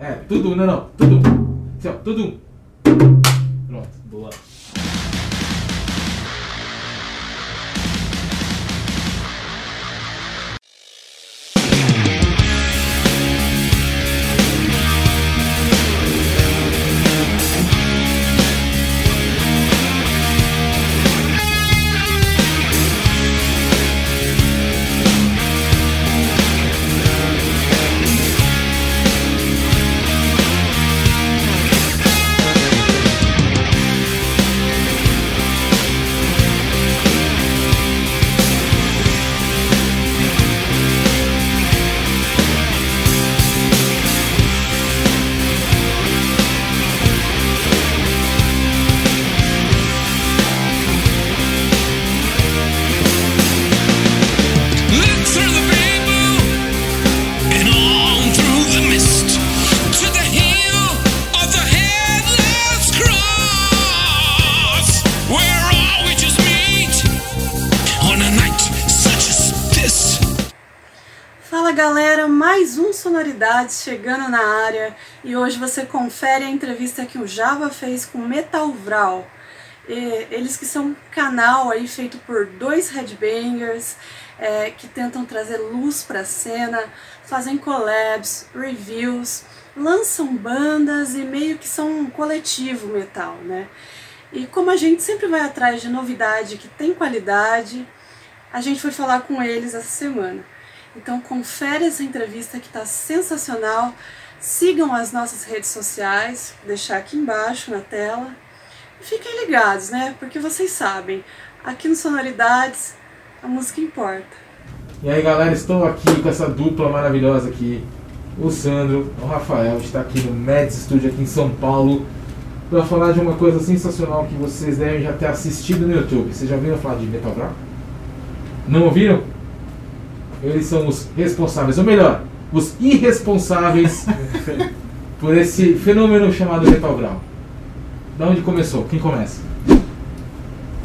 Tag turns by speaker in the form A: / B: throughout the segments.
A: É, tudo, não, não, tudo. Assim, tudo.
B: Chegando na área e hoje você confere a entrevista que o Java fez com Metal Vral. E eles que são um canal aí feito por dois headbangers é, que tentam trazer luz para a cena, fazem collabs, reviews, lançam bandas e meio que são um coletivo metal, né? E como a gente sempre vai atrás de novidade que tem qualidade, a gente foi falar com eles essa semana. Então confere essa entrevista que está sensacional. Sigam as nossas redes sociais, vou deixar aqui embaixo na tela. E fiquem ligados, né? Porque vocês sabem, aqui no Sonoridades a música importa.
A: E aí galera, estou aqui com essa dupla maravilhosa aqui. O Sandro, o Rafael, está aqui no Meds Studio aqui em São Paulo para falar de uma coisa sensacional que vocês devem já ter assistido no YouTube. Vocês já ouviram falar de Metal Brown? Não ouviram? Eles são os responsáveis, ou melhor, os irresponsáveis por esse fenômeno chamado Metal Brown. Da onde começou? Quem começa?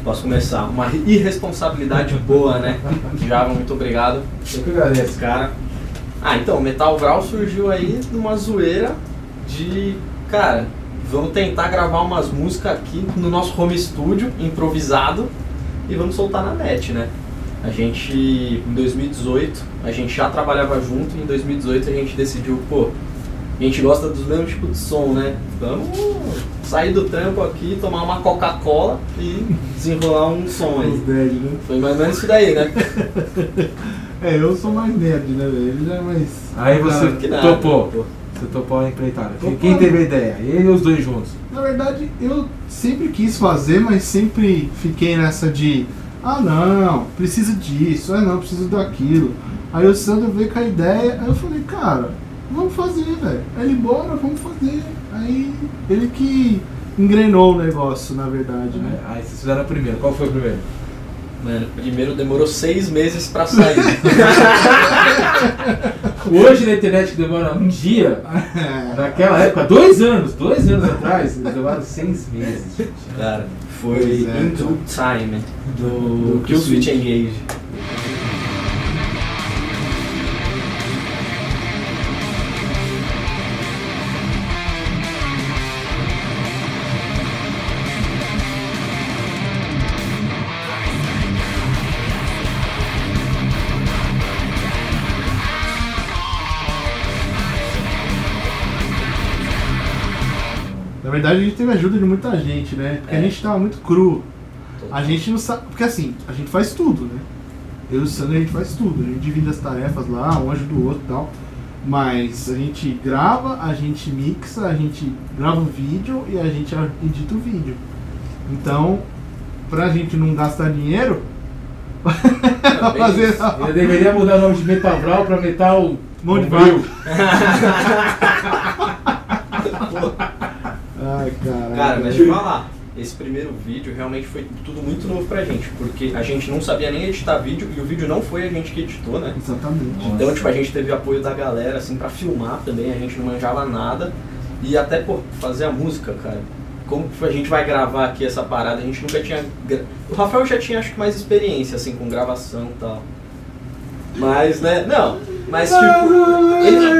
C: Posso começar? Uma irresponsabilidade boa, né? Java, muito obrigado.
A: Eu que agradeço.
C: Cara. Ah, então, Metal Vral surgiu aí numa zoeira de. Cara, vamos tentar gravar umas músicas aqui no nosso home studio, improvisado, e vamos soltar na net, né? A gente, em 2018, a gente já trabalhava junto, e em 2018 a gente decidiu, pô, a gente gosta dos mesmos tipos de som, né? Vamos sair do trampo aqui, tomar uma Coca-Cola e desenrolar um som aí.
D: Nerd, né?
C: Foi mais ou menos isso daí, né?
D: É, eu sou mais nerd, né, velho? Ele já é mais.
A: Aí você
C: que nada,
A: topou.
C: pô.
A: Você topou a empreitada.
D: Topou.
A: Quem teve a ideia? Ele e os dois juntos.
D: Na verdade, eu sempre quis fazer, mas sempre fiquei nessa de. Ah, não, precisa disso, ah, não, preciso daquilo. Aí o Sandro veio com a ideia, aí eu falei, cara, vamos fazer, velho. Aí ele, bora, vamos fazer. Aí ele que engrenou o negócio, na verdade, né?
A: Aí vocês fizeram o primeiro. Qual foi o primeiro?
C: Mano, primeiro demorou seis meses pra sair.
A: Hoje na internet demora um dia. Naquela época, dois anos, dois anos atrás, eles demoraram seis meses, gente.
C: Cara, foi
D: é,
C: Into Time do
D: Do
C: Kill Switch
D: Switch.
C: Engage.
D: Verdade, a gente teve ajuda de muita gente, né? Porque
C: É.
D: a gente tava muito cru. A gente não sabe. Porque assim, a gente faz tudo, né? Eu e o Sandro a gente faz tudo. A gente divide as tarefas lá, um ajuda o outro e tal. Mas a gente grava, a gente mixa, a gente grava o vídeo e a gente edita o vídeo. Então, pra gente não gastar dinheiro, fazer.
A: Eu deveria mudar o nome de Metal Vral pra Metal.
D: Mão de
A: Bombril.
D: Ai, caralho.
C: Cara, mas deixa eu falar. Esse primeiro vídeo realmente foi tudo muito novo pra gente, porque a gente não sabia nem editar vídeo e o vídeo não foi a gente que editou, né?
D: Exatamente.
C: Então, tipo, a gente teve apoio da galera, assim, pra filmar também, a gente não manjava nada. E até, pô, fazer a música, cara. Como que a gente vai gravar aqui essa parada? A gente nunca tinha. gra- O Rafael já tinha, acho que, mais experiência, assim, com gravação e tal. Mas, né, não, Mas tipo. Ele,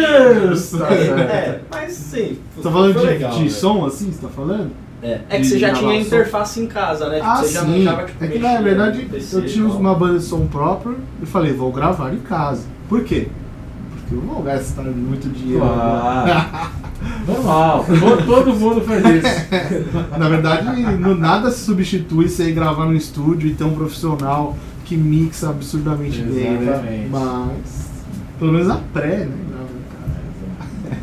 A: Tá
C: é, mas sim.
D: Você tá falando de,
C: legal,
D: de
C: velho.
D: som assim, você tá falando?
C: É, é que você já tinha
D: gravação.
C: interface em casa, né? Tipo,
D: Ah,
C: você já
D: sim.
C: manjava, tipo,
D: é que na verdade
C: PC
D: eu tinha uma banda de som próprio e falei, vou gravar em casa. Por quê? Porque eu não vou gastar muito dinheiro.
A: Claro. Normal. Todo, todo mundo faz isso.
D: Na verdade, no nada se substitui você ir gravar no estúdio e ter um profissional que mixa absurdamente bem, né?
A: Exatamente.
D: Mas pelo menos a pré, né?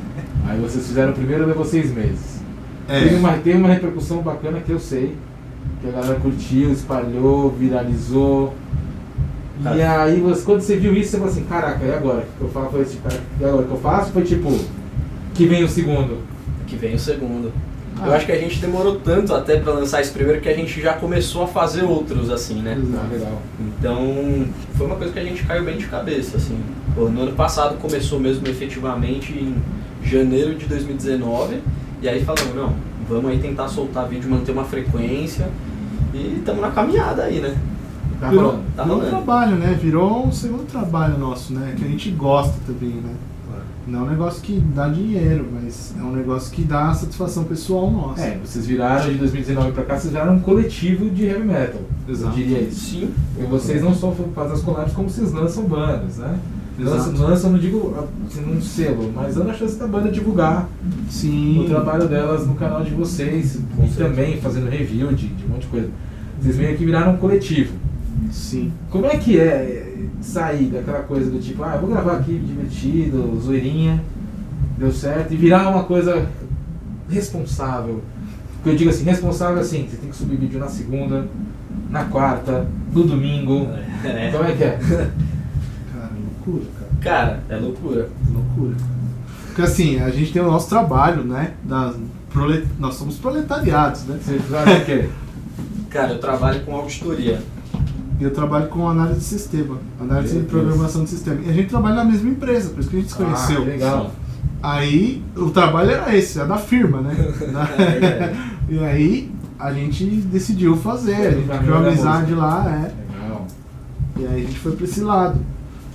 A: Aí vocês fizeram o primeiro, levou seis meses.
D: É.
A: Tem, uma, tem uma repercussão bacana que eu sei. Que a galera curtiu, espalhou, viralizou. E
C: Ah.
A: aí, você, quando você viu isso, você falou assim: caraca, e agora? O que eu faço foi tipo, e agora o que eu faço? Foi tipo, que vem o segundo.
C: Que vem o segundo.
D: Ah.
C: Eu acho que a gente demorou tanto até pra lançar esse primeiro que a gente já começou a fazer outros, assim, né?
A: Ah, legal.
C: Então, foi uma coisa que a gente caiu bem de cabeça, assim. Pô, no ano passado começou mesmo efetivamente em janeiro de 2019. E aí falamos, não, vamos aí tentar soltar vídeo, manter uma frequência. E estamos na caminhada aí, né?
A: Tá
D: Virou,
A: rolando.
C: Tá
D: virou um trabalho, né? Virou um segundo trabalho nosso, né? Que a gente gosta também, né? Não é um negócio que dá dinheiro, mas é um negócio que dá satisfação pessoal nossa.
A: É, vocês viraram de 2019 pra cá, vocês viraram um coletivo de heavy metal.
D: Exato.
A: Eu diria isso.
C: Sim.
A: E vocês não só fazem as collabs, como vocês lançam bandas, né? Lançam,
D: Exato.
A: lançam, não digo assim, num selo, mas dando a chance da banda divulgar
D: Sim.
A: o trabalho delas no canal de vocês
C: Com
A: e
C: certeza.
A: também fazendo review de, de um monte de coisa. Vocês meio que viraram um coletivo.
D: Sim.
A: Como é que é sair daquela coisa do tipo, ah, eu vou gravar aqui divertido, zoeirinha, deu certo, e virar uma coisa responsável? Porque eu digo assim, responsável assim, você tem que subir vídeo na segunda, na quarta, no domingo.
C: É.
A: Como é que é?
D: Cara, loucura, cara.
C: Cara, é loucura.
D: Loucura. Porque assim, a gente tem o nosso trabalho, né? Da, prole- Nós somos proletariados, né?
A: Você o quê?
C: Cara, eu trabalho com auditoria.
D: E eu trabalho com análise de sistema, análise
A: Meu
D: de programação de sistema. E a gente trabalha na mesma empresa, por isso que a gente se conheceu.
A: Ah, legal.
D: Aí o trabalho era esse, era da firma, né?
C: É
D: e aí a gente decidiu fazer, a gente criou amizade lá, é.
A: Legal.
D: E aí a gente foi pra esse lado.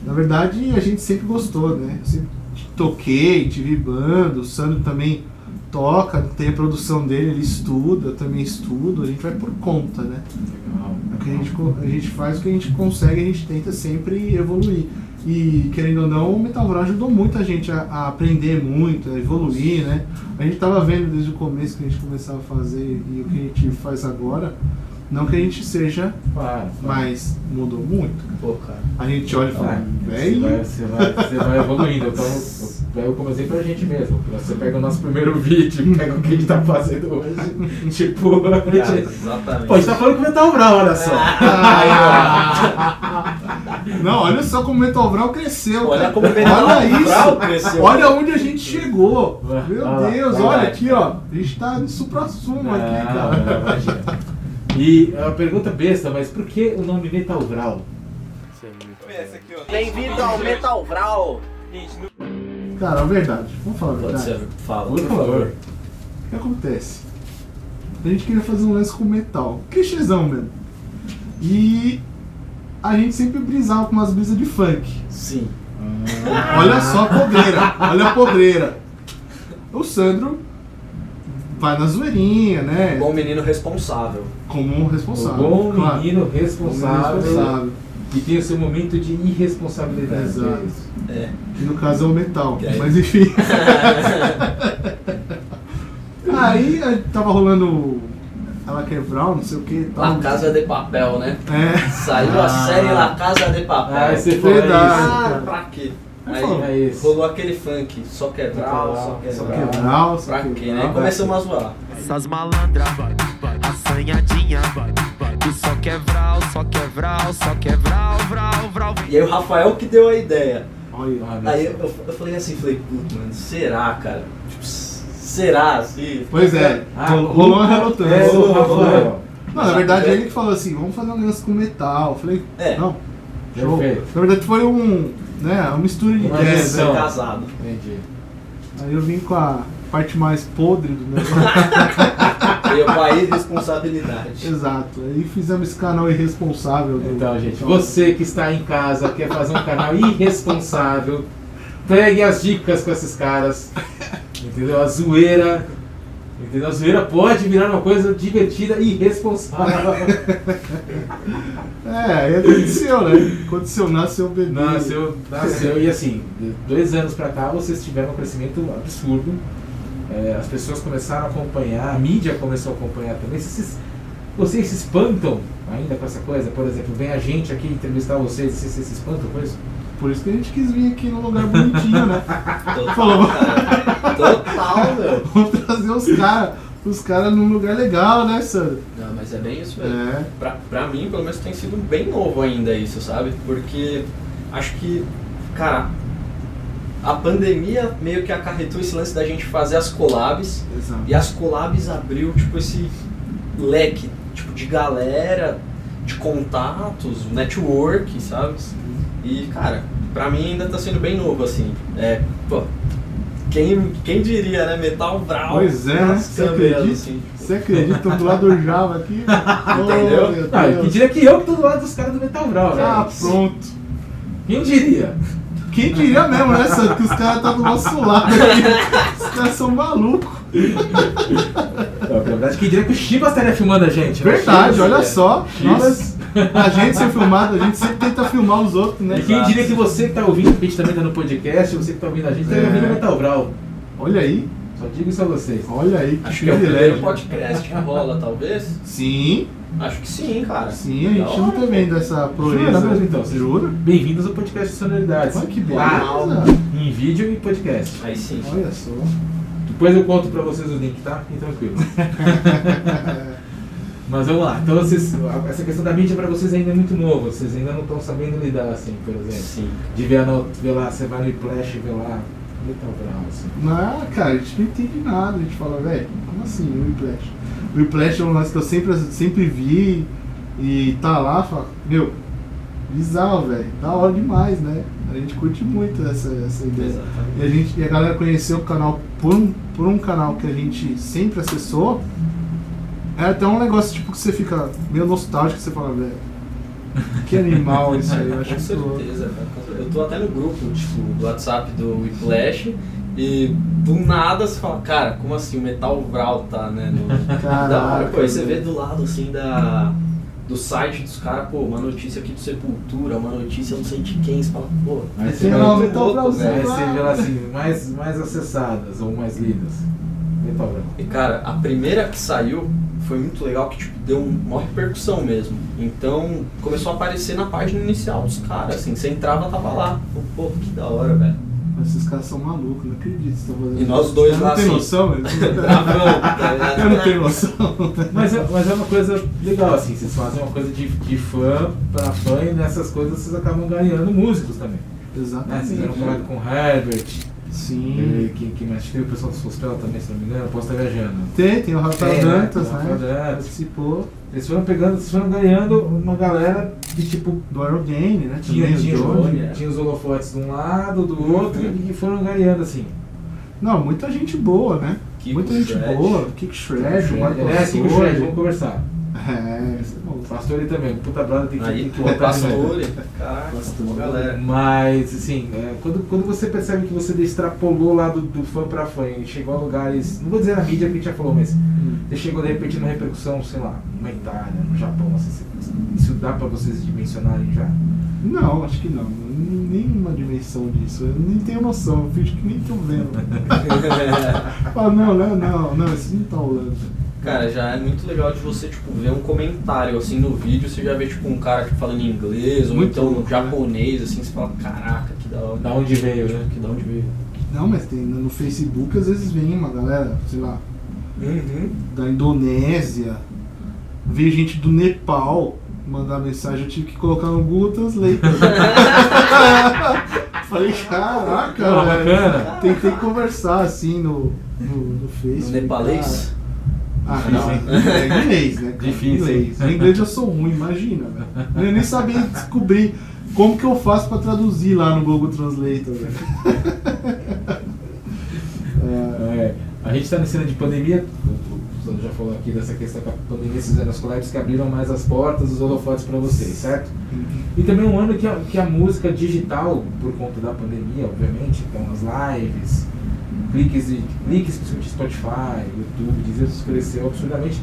D: Na verdade, a gente sempre gostou, né? Eu sempre toquei, tive banda, o Sandro também toca, tem a produção dele, ele estuda, eu também estudo, a gente vai por conta, né?
A: Legal.
D: É a gente, a gente faz o que a gente consegue, a gente tenta sempre evoluir. E querendo ou não, o Metal Vral ajudou muito a gente a, a aprender muito, a evoluir, né? A gente tava vendo desde o começo que a gente começava a fazer e o que a gente faz agora, não que a gente seja,
A: Claro.
D: mas mudou muito.
C: Pô, cara.
D: A gente olha e fala,
A: Ah, Você
D: velho,
A: vai, você, vai, você vai evoluindo. Então, eu pego como exemplo a gente mesmo. Você pega o nosso primeiro vídeo, pega o que a gente tá fazendo hoje. Tipo, a
C: Cara,
A: gente.
C: exatamente.
A: Pô, a gente tá falando com Metal Brown, olha só.
D: Não, olha só como o Metal Vral cresceu.
C: Olha
D: cara.
C: como o Metal
D: Olha
C: cresceu.
D: Olha onde a gente chegou. Meu
A: lá,
D: Deus,
C: vai
D: olha aqui, ó. A gente tá no supra-sumo aqui, cara.
A: não, imagina. E é uma pergunta besta, mas por que o nome Metal Vral?
C: Bem-vindo ao Metal Vral.
D: Cara, a verdade. Vamos falar a
C: Pode
D: verdade.
C: ser, fala,
A: Por favor.
D: O que acontece? A gente queria fazer um lance com metal. Clichêzão mesmo. E a gente sempre brisava com umas brisas de funk.
C: Sim.
D: Olha só a podreira, olha a podreira. O Sandro vai na zoeirinha, né?
C: Bom menino responsável.
D: Como um responsável.
A: bom
D: claro.
A: menino responsável,
D: responsável.
A: e tem o seu momento de irresponsabilidade.
D: Exato.
A: é.
C: É.
D: Que no caso é o metal.
C: Que aí-
D: Mas enfim. Aí a tava rolando ela quebrar, não sei o que.
C: La Casa de Papel, né?
D: É.
C: Saiu a
A: Ah.
C: série La Casa de Papel.
A: Ah, esse foi
D: Verdade.
A: isso.
C: Ah, pra quê?
D: Eu
C: Aí
A: é isso.
C: rolou aquele funk, só quebrar, só
A: Só
C: quebrar.
D: Quebrar, só
C: Pra quê, né? Aí começamos a zoar.
E: Essas malandras, assanhadinha, só quer vral, só quer vral, só quer vral, vral.
C: E aí o Rafael que deu a ideia. Aí
A: Deus.
C: eu, eu falei assim, falei, putz, mano, será, cara? Tipo, será, assim?
D: Pois é,
A: Ah,
D: rol- rolou uma
A: É,
D: relutância.
A: o Rafael.
D: Não, na verdade ele que falou assim, vamos fazer um lance com metal. Eu falei,
C: É.
D: não. Show.
A: Perfeito.
D: Na verdade foi um, né, uma mistura de
A: Uma
D: né?
C: casado.
A: Entendi.
D: Aí eu vim com a parte mais podre do negócio.
C: Veio com a irresponsabilidade.
D: Exato. Aí fizemos esse canal irresponsável. do-
A: Então, gente, você que está em casa, quer fazer um canal irresponsável, pegue as dicas com esses caras. Entendeu? A zoeira. Entendeu? A zoeira pode virar uma coisa divertida e irresponsável.
D: É, aí aconteceu, né? Aconteceu, nasceu o bebê.
A: Nasceu, nasceu. E assim, de dois anos pra cá vocês tiveram um crescimento absurdo. É, as pessoas começaram a acompanhar, a mídia começou a acompanhar também. Vocês, vocês se espantam ainda com essa coisa? Por exemplo, vem a gente aqui entrevistar vocês e vocês se espantam com isso?
D: Por isso que a gente quis vir aqui num lugar bonitinho, né?
C: Total, cara. Total, meu.
D: Vamos trazer os caras os cara num lugar legal, né, Sandro?
C: Não, mas é bem isso mesmo.
D: É.
C: Pra, pra mim, pelo menos, tem sido bem novo ainda isso, sabe? Porque acho que, cara, a pandemia meio que acarretou esse lance da gente fazer as collabs.
D: Exato.
C: E as collabs abriu, tipo, esse leque, tipo, de galera, de contatos, network, sabe? E, cara, pra mim ainda tá sendo bem novo, assim. É, pô, quem, quem diria, né? Metal Vral.
D: Pois é, né? Você acredita?
C: assim.
D: Você acredita? Do lado do Java aqui.
C: Entendeu?
D: Oh,
A: Ah,
D: Deus.
A: que diria que eu que tô do lado dos caras do Metal Vral, né?
D: Ah, pronto.
A: Quem diria?
D: Quem diria mesmo, né, Sandro? Que os caras tá do nosso lado aqui. Os caras são malucos.
A: Na verdade, quem diria que o Chivas estaria filmando a gente? né?
D: Verdade,
A: Chivas,
D: olha
C: é.
D: só.
A: Chivas.
D: Nossa, a gente ser filmado, a gente sempre tenta filmar os outros, né?
A: E quem diria que você que tá ouvindo, a gente também tá no podcast, você que tá ouvindo a gente, tá
D: É.
A: ouvindo o Metal Vral.
D: Olha aí,
A: Só digo isso a vocês.
D: olha aí, que
C: Acho que é o primeiro podcast que rola, talvez.
D: Sim,
C: Acho que sim, cara.
D: sim, a gente não tá vendo essa proeza.
A: Jura então? Vocês-
D: Jura?
A: Bem-vindos ao podcast Sonoridades.
D: Olha que beleza.
A: em vídeo e podcast.
C: Aí sim.
D: Olha só.
A: Depois eu conto pra vocês o link, tá? Fiquem tranquilos. Mas vamos lá. Então, vocês, essa questão da mídia pra vocês ainda é muito novo. Vocês ainda não estão sabendo lidar, assim, por exemplo.
C: Sim.
A: De ver, a no- ver lá, você vai no Flash e vê lá Metal Vral, assim.
D: Não, cara, a gente não entende nada. A gente fala, velho, como assim, o Whiplash? O Whiplash é um lance que eu sempre, sempre vi e tá lá, fala, meu, bizarro, velho, da hora demais, né? A gente curte muito essa, essa ideia.
C: Exatamente.
D: E a, gente, e a galera conheceu o canal por um, por um canal que a gente sempre acessou. É até um negócio tipo que você fica meio nostálgico, você fala, velho, que animal isso aí, eu acho
C: Com
D: que tô-
C: certeza, certeza. Eu tô até no grupo, tipo, do WhatsApp do Whiplash e do nada você fala, cara, como assim o Metal Vral tá, né? No...
D: Caraca.
C: Pô, aí você vê do lado assim da. Do site dos caras, pô, uma notícia aqui do Sepultura, uma notícia não sei de quem, você fala, pô,
A: Aí
D: Tem
A: você
D: lá
A: vai,
D: o
C: muito
D: Metal
A: aí
D: lá.
A: vê lá assim, mais, mais acessadas ou mais lidas. Metal Vral.
C: E cara, a primeira que saiu foi muito legal, que tipo, deu uma repercussão mesmo. Então começou a aparecer na página inicial dos caras, assim, você entrava, tava lá. Pô, que da hora, velho.
D: Esses caras são malucos, não acredito que estão fazendo
C: E nós
D: isso.
C: dois
D: Eu
C: lá,
D: não tenho
C: assim,
D: noção, velho.
C: Gravando, tá?
D: Eu não tenho noção.
A: Mas é, mas é uma coisa legal, assim, vocês fazem uma coisa de, de fã pra fã e nessas coisas vocês acabam ganhando músicos também. Né?
D: Exatamente.
A: Vocês fizeram um trabalho com o Herbert,
D: Sim.
A: e que, que mais tem o pessoal do Sospel também, se não me engano, eu posso estar viajando.
D: Tem, tem o Rafael
A: Tem, né?
D: Dantas,
A: O Rafael
D: né?
A: Dantas.
D: Participou
A: Eles foram pegando, vocês foram ganhando uma galera que tipo
D: do Aerogame, né?
A: tinha,
D: Também,
A: tinha,
D: Johnny.
C: é.
A: tinha os holofotes de um lado, do outro, e foram ganhando assim.
D: Não, muita gente boa, né?
C: Kiko
D: muita gente
C: Shred.
D: boa. Kick Shred, Marco
A: é, Kiko. Shred, vamos conversar.
D: É, esse é bom.
A: O Pastor ele também, puta brother tem que,
C: Aí,
A: tem que botar.
C: Pastore, caraca,
D: Pastore.
C: galera.
A: Mas, assim, é, quando, quando você percebe que você extrapolou lá do, do fã pra fã e chegou a lugares, não vou dizer na mídia que a gente já falou, mas você chegou de repente numa repercussão, sei lá, na Itália, no Japão, assim, isso dá pra vocês dimensionarem já?
D: Não, acho que não. Nenhuma dimensão disso. Eu nem tenho noção. Eu finge que nem tô vendo. Fala, não, não, não, não, isso não tá rolando.
C: Cara, já é muito legal de você, tipo, ver um comentário, assim, no vídeo, você já vê, tipo, um cara tipo, falando inglês, ou
D: Muito
C: então
D: louco, né?
C: japonês, assim, você fala, caraca, que da hora.
A: Da onde veio, né?
C: Que da onde veio.
D: Não, mas tem no Facebook às vezes vem uma galera, sei lá,
C: Uhum.
D: da Indonésia, veio gente do Nepal mandar mensagem, eu tive que colocar no Google Translate. Falei, caraca, velho.
A: bacana.
D: Tentei conversar assim no, no, no Facebook.
C: No nepalês?
D: Ah, não, é inglês, né?
A: Difícil.
D: Inglês. No inglês eu sou ruim, imagina, velho. Eu nem sabia descobrir como que eu faço pra traduzir lá no Google Translator. É,
A: É, a gente tá nesse ano de pandemia, os Sandro já falou aqui dessa questão que a pandemia se fizeram as collabs que abriram mais as portas, os holofotes para vocês, certo? E também um ano que a, que a música digital, por conta da pandemia, obviamente, então as lives, cliques, e, cliques principalmente Spotify, YouTube, Deezer, isso cresceu absurdamente.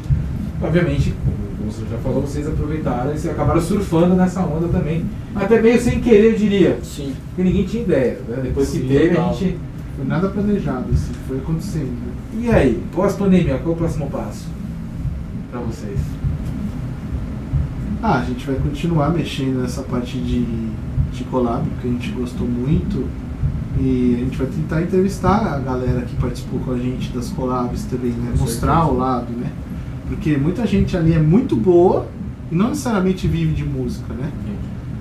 A: Obviamente, como você já falou, vocês aproveitaram e acabaram surfando nessa onda também. Até meio sem querer, eu diria.
C: Sim.
A: Porque ninguém tinha ideia. Né? Depois
C: Sim,
A: que teve,
C: total.
A: a gente.
D: Foi nada planejado, assim, foi acontecendo. né?
A: E aí, pós-pandemia, qual o próximo passo para vocês?
D: Ah, a gente vai continuar mexendo nessa parte de, de collab, porque a gente gostou muito. E a gente vai tentar entrevistar a galera que participou com a gente das collabs também, né? Mostrar o lado, né? Porque muita gente ali é muito boa e não necessariamente vive de música, né?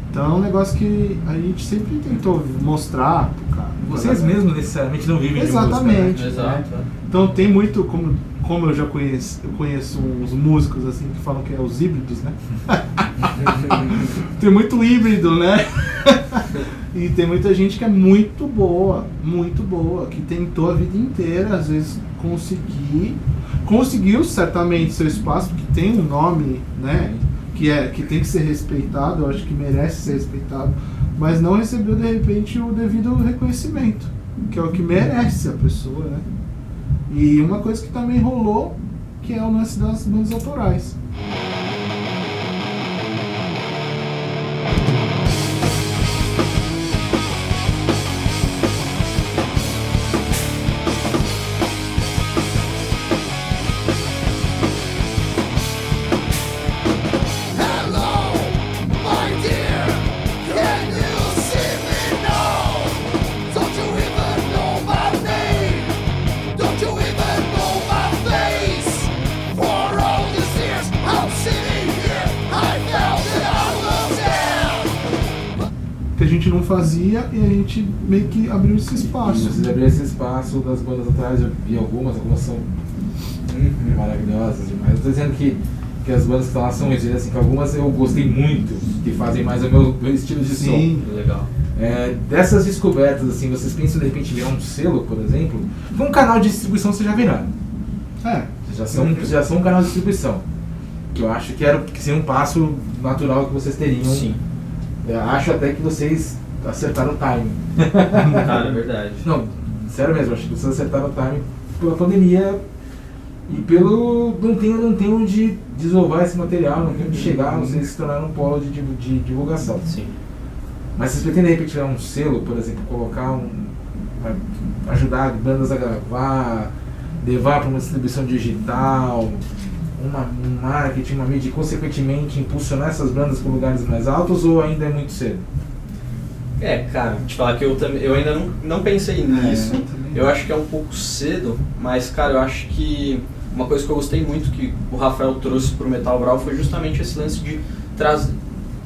D: Então é um negócio que a gente sempre tentou mostrar pro cara.
A: Vocês mesmos necessariamente não vivem
D: Exatamente.
A: de música. né?
C: Exato.
D: Então tem muito, como, como eu já conheço, eu conheço uns músicos assim que falam que é os híbridos, né? tem muito híbrido, né? e tem muita gente que é muito boa, muito boa, que tentou a vida inteira, às vezes conseguir, conseguiu certamente seu espaço, porque tem um nome, né? Que, é, que tem que ser respeitado, eu acho que merece ser respeitado, mas não recebeu de repente o devido reconhecimento, que é o que merece a pessoa, né? E uma coisa que também rolou, que é o lance das bandas autorais. Fazia e a gente meio que abriu esse
A: E
D: espaço.
A: vocês abriram esse espaço das bandas atrás, eu vi algumas, algumas são maravilhosas demais. Eu tô dizendo que, que as bandas que estão lá são ruins, assim, que algumas eu gostei muito, que fazem mais o meu, meu estilo de
D: Sim.
C: Legal.
A: som. É, dessas descobertas, assim, vocês pensam de repente em virar um selo, por exemplo? Um canal de distribuição vocês já viraram.
D: É,
A: Vocês já são, já são um canal de distribuição. Que eu acho que, era, que seria um passo natural que vocês teriam.
C: Sim.
A: Eu acho até que vocês acertaram o timing.
C: Cara, é verdade.
A: Não, sério mesmo, acho que vocês acertaram o timing pela pandemia e pelo. não tem, não tem onde desovar esse material, não tem onde chegar, vocês se tornaram um polo de, de divulgação.
C: Sim.
A: Mas vocês pretendem de repente tirar um selo, por exemplo, colocar um. ajudar bandas a gravar, levar para uma distribuição digital, uma, um marketing, uma mídia e consequentemente impulsionar essas bandas para lugares mais altos ou ainda é muito cedo?
C: É, cara, te falar que eu, também, eu ainda não, não pensei nisso.
D: eu também.
C: eu acho que é um pouco cedo, mas, cara, eu acho que uma coisa que eu gostei muito que o Rafael trouxe pro Metal Brawl foi justamente esse lance de trazer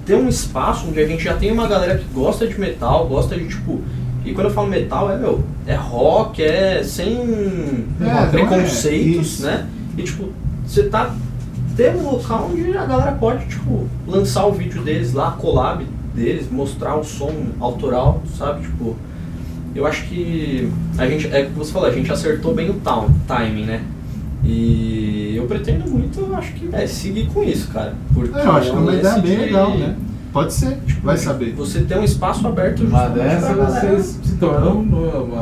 C: ter um espaço onde a gente já tem uma galera que gosta de metal, gosta de tipo. E quando eu falo metal, é meu, é rock, é sem
D: não é,
C: preconceitos,
D: isso.
C: né? E tipo, você tá. Ter um local onde a galera pode, tipo, lançar o vídeo deles lá, collab deles, mostrar o som autoral, sabe? Tipo, eu acho que a gente, é o que você falou, a gente acertou bem o town, timing, né? E eu pretendo muito, eu acho que é, seguir com isso, cara. Porque
D: É, eu acho que é uma
C: lance
D: ideia bem
C: de-
D: legal, né? Pode ser, vai saber.
C: Você ter um espaço aberto
A: Uma
C: justamente
A: dessa vocês se tornam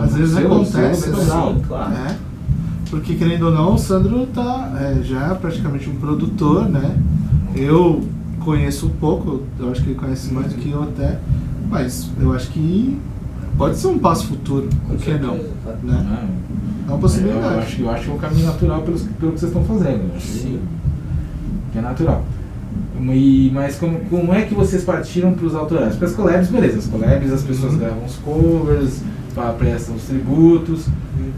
D: Às vezes acontece, né?
C: Sim, claro.
D: É. Porque querendo ou não, o Sandro tá é, já é praticamente um produtor, né? Eu conheço um pouco, eu acho que ele conhece mais do que eu até, mas eu acho que pode ser um passo futuro, por que não?
C: certeza, cara.
D: Né?
A: Ah,
D: É uma
A: Eu
D: possibilidade.
A: acho, eu acho que é um caminho natural pelo, pelo que vocês estão fazendo. Eu acho que-
C: Sim.
A: que é natural. E, mas como, como é que vocês partiram para os autorais? Porque as collabs, beleza, as collabs as pessoas
D: Uhum.
A: gravam os covers, prestam os tributos,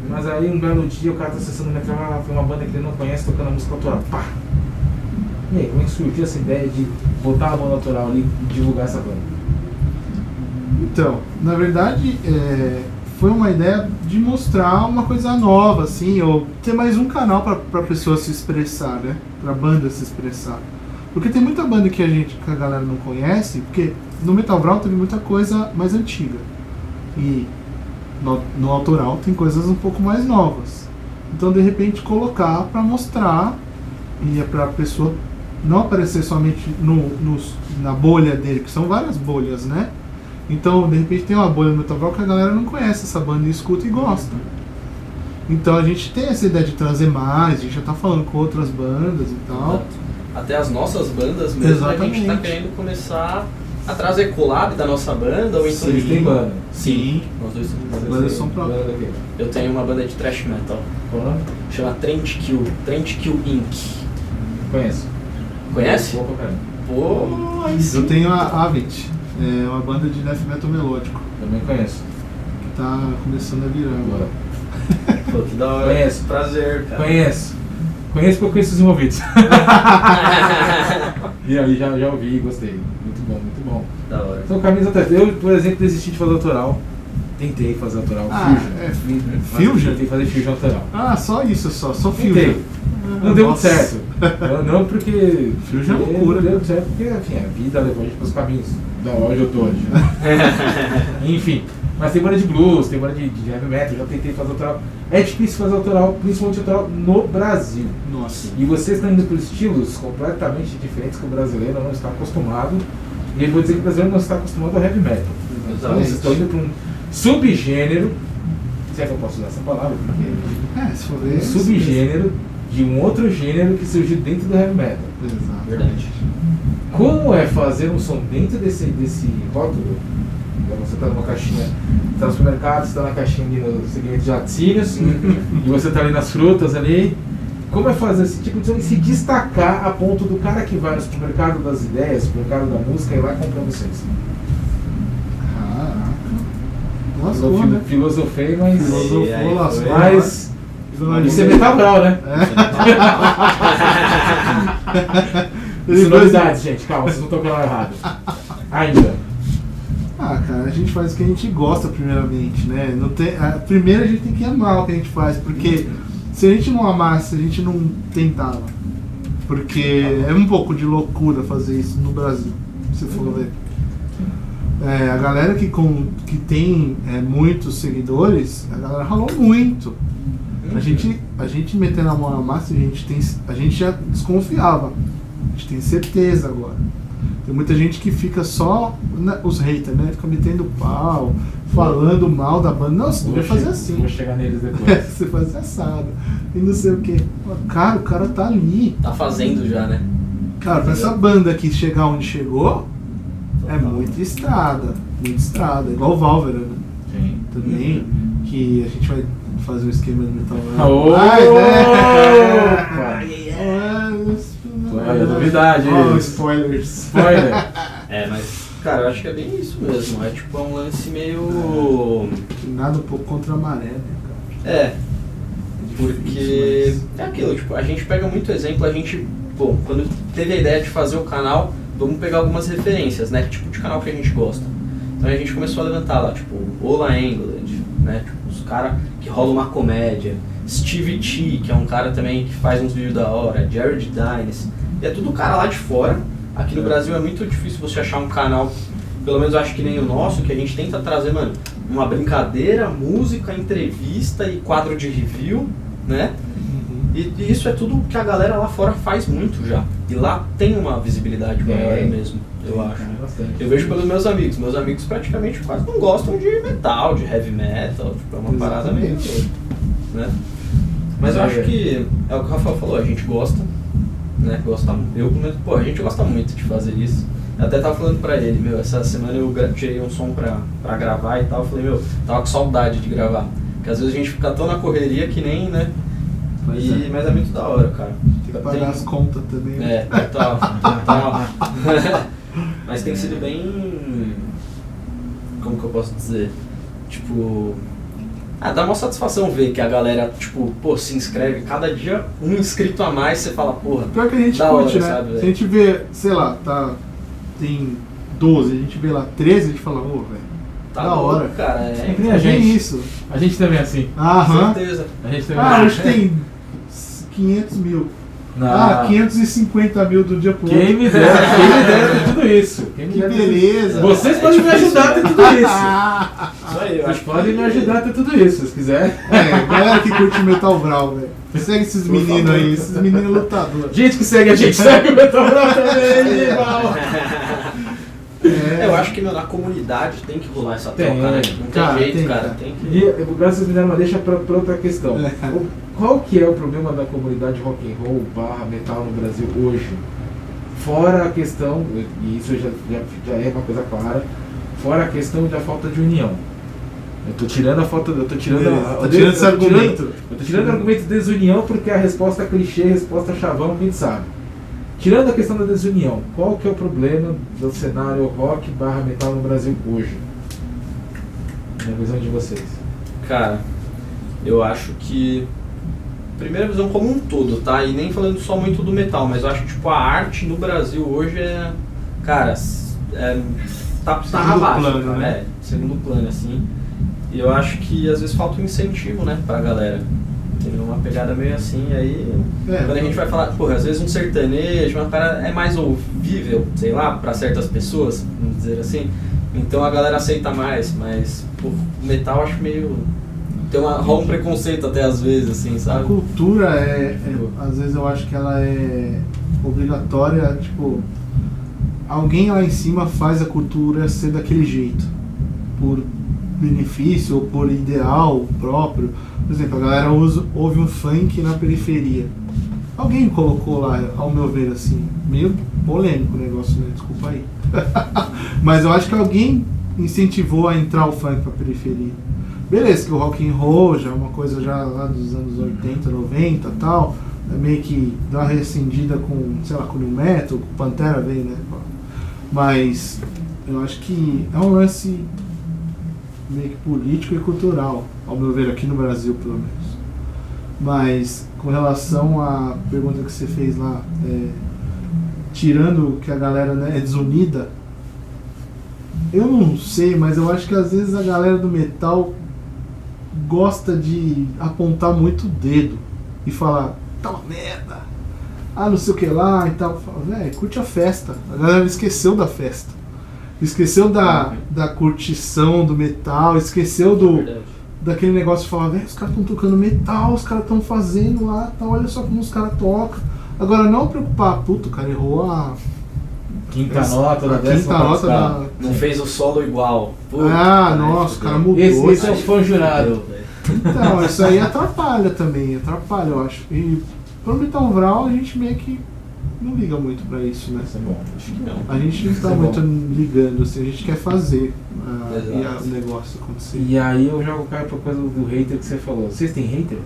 A: mas aí um belo dia o cara tá acessando o metrô, ah, foi uma banda que ele não conhece tocando a música autoral. Pá! E aí, como é que surgiu essa ideia de botar a banda autoral ali e divulgar essa banda?
D: Então, na verdade, é, foi uma ideia de mostrar uma coisa nova, assim, ou ter mais um canal para a pessoa se expressar, né? Para a banda se expressar. Porque tem muita banda que a gente, que a galera não conhece, porque no Metal Brawl teve muita coisa mais antiga. E no, no autoral tem coisas um pouco mais novas. Então, de repente, colocar pra mostrar e é pra pessoa não aparecer somente no, nos- na bolha dele, que são várias bolhas, né? Então, de repente, tem uma bolha no Metal que a galera não conhece essa banda e escuta e gosta. Então, a gente tem essa ideia de trazer mais, a gente já tá falando com outras bandas e tal.
C: Até as nossas bandas mesmo, a gente tá
D: Exatamente.
C: querendo começar a trazer collab da nossa banda, ou então
A: Vocês têm banda?
C: Sim, nós dois temos banda.
D: Bandas são próprias.
A: Banda daqui.
C: Eu tenho uma banda de thrash metal,
A: Qual
C: chama Trent Kill, Trent Kill Inc.
A: Conheço.
C: Conhece?
A: Boa.
C: Pô, aí sim.
D: Eu tenho a Avit, é uma banda de death metal melódico,
A: Também conheço.
D: que tá começando a virar agora.
C: Pô, que da hora.
A: Conheço.
C: Prazer, cara.
A: Conheço. Conheço porque eu conheço os envolvidos. e aí já, já ouvi e gostei. Muito bom, muito bom.
C: da hora.
A: São caminhos atrás. Eu, por exemplo, desisti de fazer autoral. Tentei fazer autoral.
D: Ah,
A: Fusion.
D: é, Fusion?
A: Tentei fazer Fusion autoral.
D: Ah, só isso, só, só
A: Tentei.
D: Fusion.
A: Não deu muito
D: Nossa.
A: certo. Não, não porque.
D: Fusion é loucura,
A: deu
D: né?
A: certo porque, enfim, a vida levou a gente para os caminhos da onde eu tô hoje. enfim. Mas tem banda de blues, tem banda de, de heavy metal, já tentei fazer autoral. É difícil fazer autoral, principalmente autoral no Brasil.
D: Nossa.
A: E vocês estão indo por estilos completamente diferentes que o brasileiro não está acostumado. E eu vou dizer que o brasileiro não está acostumado ao heavy metal. Então,
C: Exatamente.
A: vocês estão indo para um subgênero, se é que eu posso usar essa palavra, porque
D: É, se for ver.
A: um subgênero de um outro gênero que surgiu dentro do heavy metal.
D: Exato.
C: Verdade.
A: Como é fazer um som dentro desse, desse rótulo? Então, Você está numa caixinha, está no supermercado, você está na caixinha ali no segmento de laticínios, e você está ali nas frutas ali. Como é fazer esse tipo de som e se destacar a ponto do cara que vai no supermercado das ideias, supermercado da música, ir lá e comprar vocês?
D: Caraca. Lascou, né?
A: Filosofei, mas.
D: Filosofou,
C: E
D: lascou.
A: Mas.
D: Mas
A: Isso é metal brau, né? Isso é novidade, gente. Calma, vocês não estão falando errado. Ainda.
D: Ah, cara, a gente faz o que a gente gosta primeiramente, né? Não tem, a, primeiro a gente tem que amar o que a gente faz, porque se a gente não amasse, a gente não tentava. Porque é um pouco de loucura fazer isso no Brasil, se for ver. É, a galera que, com, que tem é, muitos seguidores, a galera ralou muito. A gente, a gente metendo a mão na massa, a gente, tem, a gente já desconfiava. A gente tem certeza agora. Tem muita gente que fica só. na- os haters, né? Fica metendo pau, falando mal da banda. Não, você devia fazer assim.
A: Vou chegar neles depois.
D: você faz assado. E não sei o que. Cara, o cara tá ali.
C: Tá fazendo já, né?
D: Cara, pra essa banda aqui chegar onde chegou, é muita estrada. Muita estrada. Igual o Valvera, né?
A: Sim.
D: Também. Que a gente vai fazer um esquema de metal.
A: Ô,
D: Ai, né?
A: opa!
D: Ai,
A: Olha, novidade.
D: Oh, spoilers.
A: Spoiler.
C: É, mas, cara, eu acho que é bem isso mesmo. É tipo é um lance meio.
D: Nada um pouco contra a maré, né, cara?
C: É, porque é aquilo, tipo, a gente pega muito exemplo, a gente, bom, quando teve a ideia de fazer o canal, vamos pegar algumas referências, né? Que tipo de canal que a gente gosta. Então a gente começou a levantar lá, tipo, Ola England, né? Tipo, os caras que rolam uma comédia. Stevie T, que é um cara também que faz uns vídeos da hora, Jared Dines. E é tudo cara lá de fora. Aqui no Brasil é muito difícil você achar um canal, pelo menos eu acho que nem o nosso, que a gente tenta trazer, mano, uma brincadeira, música, entrevista e quadro de review, né? E, e isso é tudo que a galera lá fora faz muito já. E lá tem uma visibilidade maior
A: É.
C: mesmo, eu acho.
A: Bastante.
C: Eu vejo pelos meus amigos. Meus amigos praticamente quase não gostam de metal, de heavy metal. Tipo, é uma parada meio.
D: Exatamente.
C: Né? Mas eu acho que é o que o Rafael falou, a gente gosta. Né? Gosta, eu, pelo menos, pô, a gente gosta muito de fazer isso. Eu até tava falando pra ele, meu, essa semana eu tirei um som pra, pra gravar e tal. Eu falei, meu, tava com saudade de gravar. Porque às vezes a gente fica tão na correria que nem, né? E-
D: é.
C: Mas é muito da hora, cara.
D: Tem que pagar as contas também. né?
C: É, total. total. Mas tem sido bem. Como que eu posso dizer? Tipo. Ah, dá uma satisfação ver que a galera, tipo, pô, se inscreve. Cada dia um inscrito a mais, você fala, porra.
D: Pior que a gente curte,
C: hora,
D: né?
C: sabe,
D: Se a gente vê, sei lá, tá. Tem 12, a gente vê lá 13, a gente fala, ô, velho.
C: Tá
D: Da
C: louco,
D: hora.
C: cara.
A: É
C: É,
A: a
D: É
A: gente.
D: isso.
A: A gente também é assim.
D: Aham.
C: certeza.
A: A gente também
D: Ah,
A: é
D: hoje tem 500 mil. Ah, 550 mil do dia pro
A: Quem
D: outro.
A: me dera, quem me dera ter tudo isso. Quem me
D: Que
A: dera
D: beleza.
A: Vocês
C: É
A: podem me ajudar a ter tudo isso.
C: Isso aí, eu
A: Vocês podem
C: que-
A: me ajudar a ter tudo isso, se vocês quiserem.
D: É, galera que curte Metal Vral, velho. Segue esses
A: Por
D: meninos aí, esses meninos lutadores.
A: Gente que segue a gente, segue o Metal Brau também, irmão.
D: É,
C: Eu acho que meu, na comunidade tem que rolar essa
A: Tem,
C: troca, né?
A: né?
C: Não tem
D: Cara,
C: jeito,
D: tem,
C: cara.
D: cara.
C: Tem que.
A: E eu- vocês me deram uma deixa pra, pra outra questão.
D: É.
A: O- Qual que é o problema da comunidade rock and roll barra metal no Brasil hoje? Fora a questão, e isso já, já, já é uma coisa clara, fora a questão da falta de união. Eu tô tirando a falta, eu tô tirando
D: Beleza,
A: a,
D: tá tirando esse
A: tô
D: argumento.
A: Eu tô tirando o argumento de desunião porque a resposta clichê, a resposta chavão, a gente sabe. Tirando a questão da desunião, qual que é o problema do cenário rock barra metal no Brasil hoje? Na visão de vocês.
C: Cara, eu acho que. Primeira visão como um todo, tá? E nem falando só muito do metal, mas eu acho que tipo, a arte no Brasil hoje é. Cara, é, tá, tá
D: Segundo
C: abaixo,
D: plano,
C: cara,
D: né?
C: É, segundo plano, assim. E eu acho que às vezes falta um incentivo, né, pra galera. Tem uma pegada meio assim, aí.
D: É,
C: quando a gente vai falar, porra, às vezes um sertanejo, uma cara é mais ouvível, sei lá, pra certas pessoas, vamos dizer assim. Então a galera aceita mais, mas pô, o metal acho meio. Tem uma, rola um preconceito até às vezes, assim,
D: A
C: sabe?
D: cultura é, é- Às vezes eu acho que ela é obrigatória, tipo. Alguém lá em cima faz a cultura ser daquele jeito. Por benefício ou por ideal próprio. Por exemplo, a galera usa, ouve um funk na periferia. Alguém colocou lá, ao meu ver, assim, meio polêmico o negócio, né? Desculpa aí. Mas eu acho que alguém incentivou a entrar o funk pra periferia. Beleza, que o rock and roll já é uma coisa já lá dos anos 80, 90 e tal. É meio que dá uma rescindida com, sei lá, com o Metal, com o Pantera veio, né? Mas eu acho que é um lance meio que político e cultural, ao meu ver, aqui no Brasil pelo menos. Mas com relação à pergunta que você fez lá, é, tirando que a galera né, é desunida, eu não sei, mas eu acho que às vezes a galera do metal gosta de apontar muito o dedo e falar, tá uma merda, ah não sei o que lá e tal. Curte a festa. A galera esqueceu da festa. Esqueceu da, da curtição do metal, esqueceu do,
C: Verdade.
D: daquele negócio de falar, velho, os caras estão tocando metal, os caras estão fazendo lá, tá, olha só como os caras tocam. Agora não preocupar, puto, o cara errou a.
A: Quinta
D: Essa-
A: nota da décima
D: quinta nota da.
C: Não fez o solo igual.
D: Ah, nossa, o cara mudou.
A: Esse, esse é o fã jurado.
D: Então, isso aí atrapalha também, atrapalha, eu acho. E pro Metal Vral a gente meio que não liga muito pra isso, né?
A: Isso é bom.
C: Acho que não.
D: A gente não
A: Isso
D: tá
A: é
D: muito
A: bom.
D: ligando, assim, a gente quer fazer ah, e a- o negócio acontecer.
A: E aí eu jogo o cara pra coisa do hater que você falou. Vocês têm hater?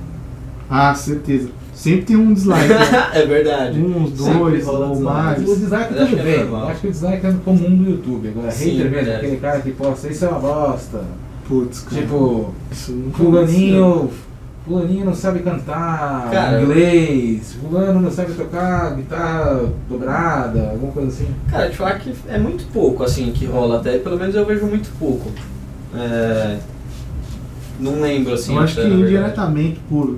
D: Ah, certeza. Sempre tem um dislike, né?
C: é verdade.
D: uns,
C: Sempre
D: dois ou mais.
A: O dislike tudo
C: que é
A: bem. acho que o dislike é comum do YouTube. Agora,
C: Sim,
A: hater mesmo,
C: é.
A: aquele cara que posta, isso é uma bosta.
D: Putz, cara.
A: Tipo, fulaninho. Fulaninho não sabe cantar
C: Cara,
A: inglês, fulano não sabe tocar guitarra dobrada, alguma coisa assim.
C: Cara, te falar que é muito pouco, assim, que rola até. Pelo menos eu vejo muito pouco. É... Não lembro, assim.
D: Eu acho que indiretamente por,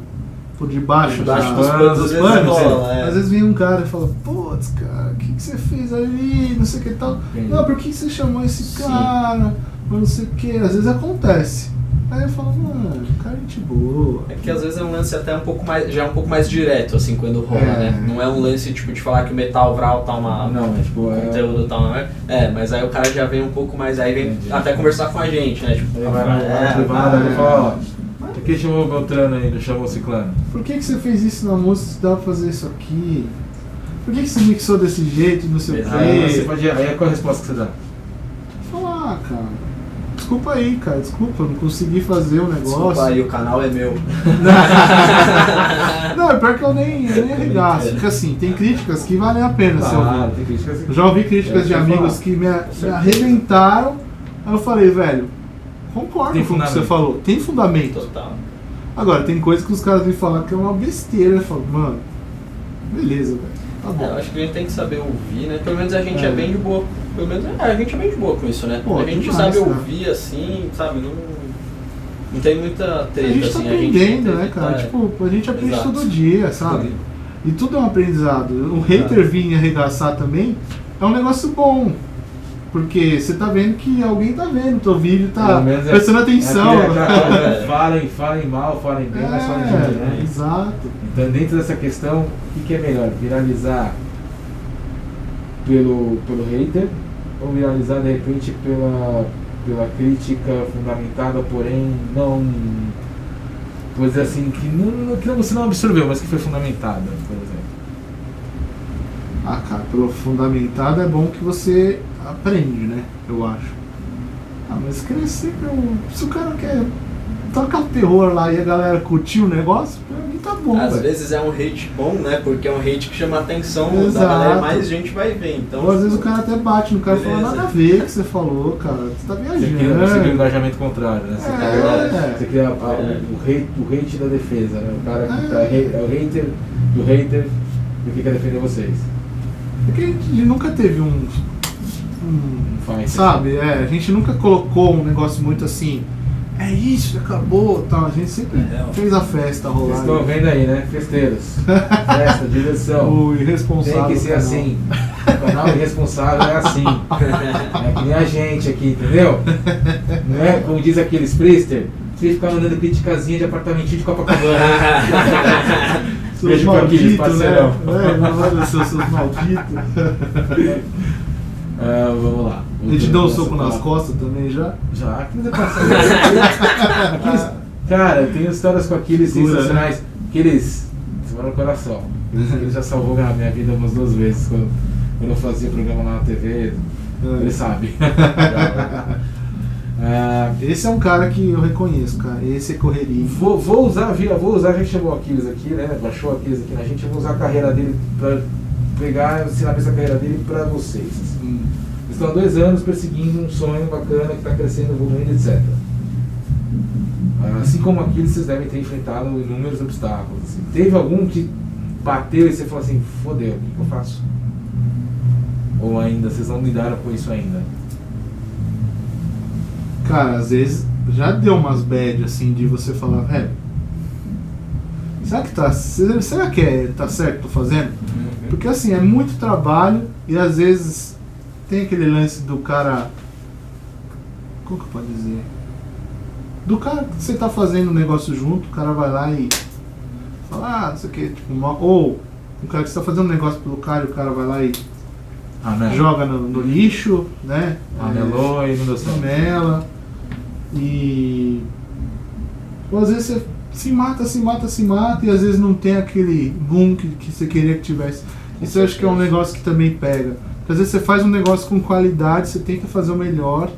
D: por debaixo,
C: Por debaixo dos
A: panos,
C: panos, rola,
D: é.
C: é.
D: Às vezes vem um cara e fala, putz, cara, o que, que você fez ali? Não sei o que e tal.
A: Entendi.
D: Não, por que, que você chamou esse
C: Sim.
D: cara? Não sei o que. Às vezes acontece. Aí eu falo, mano, cara, é gente boa.
C: É que às vezes é um lance até um pouco mais. Já é um pouco mais direto, assim, quando rola,
D: É.
C: né? Não é um lance tipo de falar que o metal vral tá uma.
A: Não, é tipo,
C: o
A: é-
C: conteúdo tá uma. É, mas aí o cara já vem um pouco mais. Aí vem
A: Entendi.
C: até conversar com a gente, né? Tipo,
A: Aí vai na
C: é,
A: privada
D: é.
A: e fala, ó, por que chamou o Beltrano aí, não chamou o Ciclano?
D: Por que, que você fez isso na música se dá pra fazer isso aqui? Por que, que você mixou desse jeito, não sei o.
A: Aí
D: quê?
A: pode. Aí qual a resposta que você dá?
D: Falar, ah, cara. Desculpa aí, cara, desculpa, eu não consegui fazer o negócio.
C: Desculpa aí, o canal é meu.
D: Não, é pior que eu nem, eu nem arregaço. Porque assim, tem críticas que valem a pena
A: Ah, tem crítica assim.
D: Eu já ouvi críticas
A: É,
D: de
A: eu
D: amigos
A: falar.
D: que me, me arrebentaram. Aí eu falei, velho, concordo
A: Tem
D: com o que você falou. Tem fundamento.
C: Total.
D: Agora, tem coisas que os caras me falam que é uma besteira. Eu falo, mano, beleza, velho. Tá
C: É, eu
D: bom.
C: acho que a gente tem que saber ouvir, né? Pelo menos a gente é,
D: É.
C: bem de boa. Pelo menos é, a gente é bem de boa com isso, né?
D: Pô,
C: a gente
D: demais,
C: sabe
D: cara.
C: ouvir assim, sabe? Não, não tem muita
D: A
C: treta
D: gente tá
C: assim.
D: aprendendo,
C: a
D: né,
C: gente
D: cara?
C: tá-
D: Tipo, a gente aprende
C: Exato.
D: todo dia, sabe? E tudo é um aprendizado. O hater vir arregaçar também é um negócio bom. Porque você tá vendo que alguém tá vendo, teu vídeo tá
A: é-
D: prestando atenção.
A: É aquele- aquela coisa, falem, falem mal, falem bem, mas falem de
D: É,
A: né?
D: exato.
A: Então, dentro dessa questão, o que, que é melhor? Viralizar pelo, pelo hater ou viralizar de repente pela, pela crítica fundamentada, porém não. Dizer assim, que, não, que você não absorveu, mas que foi fundamentada, por exemplo.
D: Ah, cara, pelo fundamentado é bom que você aprende, né? Eu acho. Ah, mas crescer, se o cara quer tocar terror lá e a galera curtir o negócio, pra mim tá bom,
C: Às
D: velho.
C: vezes é um hate bom, né? Porque é um hate que chama a atenção da
D: Exato.
C: galera, mais gente vai ver. Então,
D: Ou às vezes o cara até bate no cara e fala, nada a ver o que você falou, cara. Você tá
A: Você cria, você cria um
D: viajando.
A: engajamento contrário, né? Você
D: É,
A: cria,
D: é.
A: você cria a- o, o, hate, o hate da defesa, né? O cara que
D: É.
A: tá, é o hater do hater e que quer defender vocês.
D: Porque a gente nunca teve um. um
A: Fight.
D: sabe, é, a gente nunca colocou um negócio muito assim. É isso, acabou tal. A gente sempre
C: É,
D: fez a festa
A: Vocês
D: rolar.
A: estão vendo aí, né? Festeiros. Festa, diversão.
D: O irresponsável.
A: Tem que ser
D: canal.
A: assim. O canal irresponsável é assim. É que nem a gente aqui, entendeu? Não é como diz aqueles Priester, você ficar mandando criticazinha de apartamentinho de Copacabana. Beijo pra Aquiles,
D: malditos,
A: parceirão.
D: né? É, não, olha, seus, seus malditos.
A: Ah, vamos lá.
D: Ele te deu um soco nas costas também já?
A: Já, Aquiles é. Aquiles, cara, eu tenho histórias com Aquiles
D: Pura, né?
A: sensacionais. Aquiles, você vai no coração. Ele já salvou a minha vida umas duas vezes quando, quando eu fazia programa lá na TV. Ele sabe. Ah,
D: Esse é um cara que eu reconheço, cara. Esse é correria.
A: vou, vou usar, vou usar, a gente chamou o Aquiles aqui, né? Baixou o Aquiles aqui na gente, eu vou usar a carreira dele pra pegar, ensinar essa carreira dele pra vocês.
D: Hum.
A: Estão há dois anos perseguindo um sonho bacana que está crescendo, evoluindo, etc. Assim como Aquiles, vocês devem ter enfrentado inúmeros obstáculos. assim. Teve algum que bateu e você falou assim, fodeu, o que, que eu faço? Ou ainda, vocês não lidaram com isso ainda?
D: Cara, às vezes já deu umas bad assim de você falar, velho. Será que tá. Será que é, tá certo tô fazendo? Porque assim, é muito trabalho e às vezes tem aquele lance do cara. Como que eu posso dizer? Do cara que você tá fazendo um negócio junto, o cara vai lá e fala, ah, não sei o que, tipo, ou o cara que você tá fazendo um negócio pelo cara e o cara vai lá e joga no, no lixo, né?
A: Ramelou e não deu certo.
D: E. Ou às vezes você se mata, se mata, se mata, e às vezes não tem aquele boom que, que você queria que tivesse. Isso eu acho que é um negócio que também pega. Porque às vezes você faz um negócio com qualidade, você tenta fazer o melhor.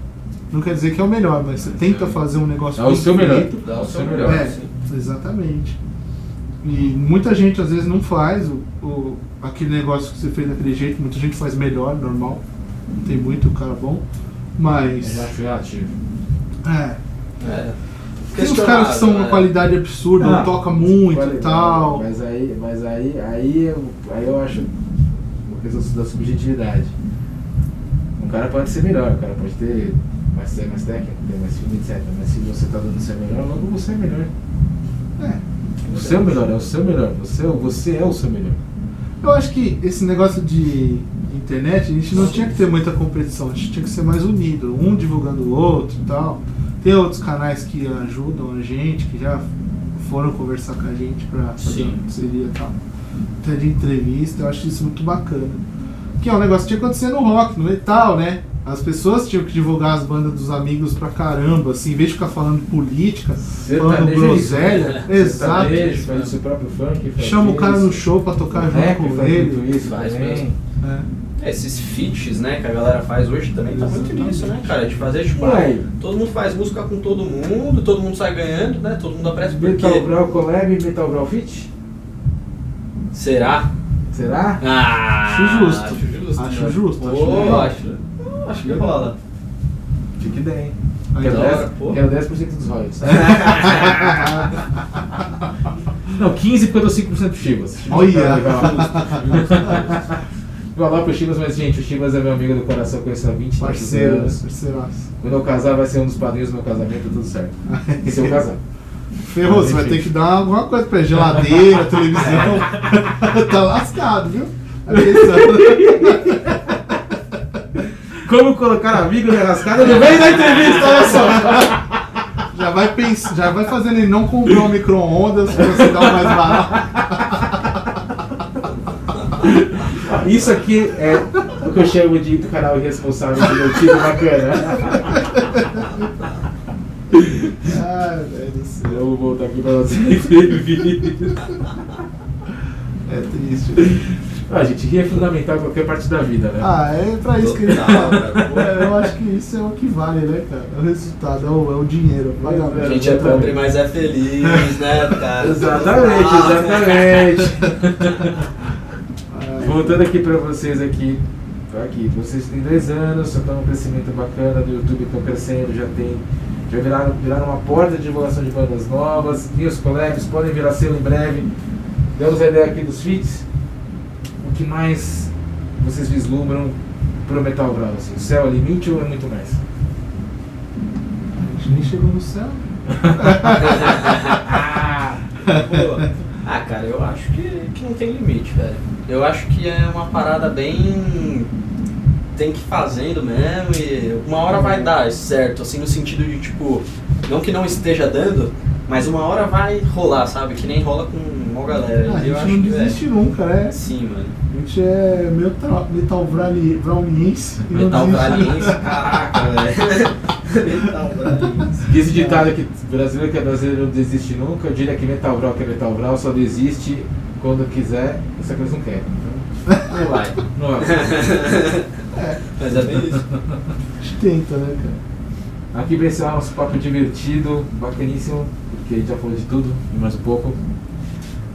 D: Não quer dizer que é o melhor, mas você tenta fazer um negócio
A: É o seu melhor.
C: Dá
A: É
C: o seu melhor.
D: É,
C: sim.
D: exatamente. E muita gente às vezes não faz o, o- aquele negócio que você fez daquele jeito, muita gente faz melhor, normal. Tem muito cara bom. Mas.
A: já acho relativo.
D: É.
C: É.
D: Tem uns caras que são uma
C: né?
D: qualidade absurda,
A: Ah,
D: toca muito e tal.
A: Mas aí, mas aí, aí, eu, aí eu acho uma questão da subjetividade. Um cara pode ser melhor, o cara pode ter mais, ser mais técnico, ter mais filme, etc. Mas se você tá dando ser melhor, logo você é melhor.
D: É.
A: O seu melhor é o seu melhor. Você, você é o seu melhor.
D: Eu acho que esse negócio de internet, a gente não tinha que ter muita competição, a gente tinha que ser mais unido, um divulgando o outro e tal. Tem outros canais que ajudam a gente, que já foram conversar com a gente pra fazer
C: Sim.
D: uma parceria e tal. Até de entrevista, eu acho isso muito bacana. Que é um negócio que tinha que acontecer no rock, no metal, né? As pessoas tinham que divulgar as bandas dos amigos pra caramba, assim, em vez de ficar falando política, falando
A: Sertanejo é isso,
D: groselha. Exato.
A: Faz o seu próprio funk. faz
D: Chama o cara
A: isso.
D: no show pra tocar
A: O
D: junto com ele.
A: isso
C: Faz
A: também.
C: mesmo.
D: É.
C: Esses feats, né, que a galera faz hoje também tá muito nisso, né, cara? De fazer, tipo,
A: Ué.
C: ah, todo mundo faz música com todo mundo, todo mundo sai ganhando, né? Todo mundo apressa porque...
A: Metal Brawl Collab e Metal Brawl Fit?
C: Será?
A: Será?
C: Ah,
D: Acho justo.
C: Acho justo.
D: Acho
C: né?
D: justo,
C: Pô,
D: acho legal.
C: acho, acho que rola.
A: Fique bem. Quero 10%,
C: hora, pô.
A: quero 10 dos royalties. Não, 15 porque eu dou 5% pro Chivas. Chivas
D: Olha.
A: Vai lá pro Chivas, mas gente, o Chivas é meu amigo do coração, conheço há 20
D: Parceiro,
A: anos.
D: parceiraço.
A: Quando eu casar, vai ser um dos padrinhos do meu casamento, tudo certo. Se eu casar.
D: Ferrou, você vai ter que dar alguma coisa pra ele, geladeira, televisão. tá lascado, viu? Atenção.
A: Como colocar amigo na rascada no meio da entrevista, olha só.
D: Já vai, pens... já vai fazendo ele não comprar um micro-ondas pra você dar o mais barato.
A: Isso aqui é o que eu chamo de canal irresponsável bacana.
D: Ai, velho do céu.
A: Eu vou voltar aqui pra nossa entrevista.
D: É triste.
A: Ah, gente, rir é fundamental em qualquer parte da vida, né?
D: Ah, é pra isso que ele
C: Total,
D: fala. É, Eu acho que isso é o que vale, né, cara? É o resultado, é o, é o dinheiro. o pagamento.
C: A gente é pobre, mas é feliz, né, cara?
A: Exatamente,
C: Ah, né?
A: exatamente. Voltando aqui pra vocês aqui, tá aqui, vocês têm 10 anos, só estão num crescimento bacana do YouTube, estão crescendo, já tem, já viraram, viraram uma porta de divulgação de bandas novas, e os colegas podem virar selo em breve. Demos a ideia aqui dos feats. O que mais vocês vislumbram pro Metal? Assim, o céu é o limite ou é muito mais?
D: A gente nem chegou no céu.
C: Pô, Ah, cara, eu acho que, que não tem limite, velho. Eu acho que é uma parada bem. Tem que ir fazendo mesmo e uma hora vai dar certo, assim, no sentido de tipo. Não que não esteja dando, mas uma hora vai rolar, sabe? Que nem rola com uma galera.
D: Ah, a
C: eu
D: gente
C: acho
D: não
C: que,
D: desiste nunca, né?
C: Sim, mano.
D: A gente é metal, metal browniense.
C: Metal
D: desiste.
C: braliense, caraca, velho. Metal braliense.
A: E esse ditado que brasileiro que é brasileiro não desiste nunca, eu diria que Metal Brown que é Metal Brown só desiste quando quiser, só que eles não querem. Então,
C: Não vai.
A: não é.
C: Mas é bem isso.
D: A gente tenta, né, cara?
A: Aqui vai encerrar nosso papo divertido, bacaníssimo, porque a gente já falou de tudo e mais um pouco.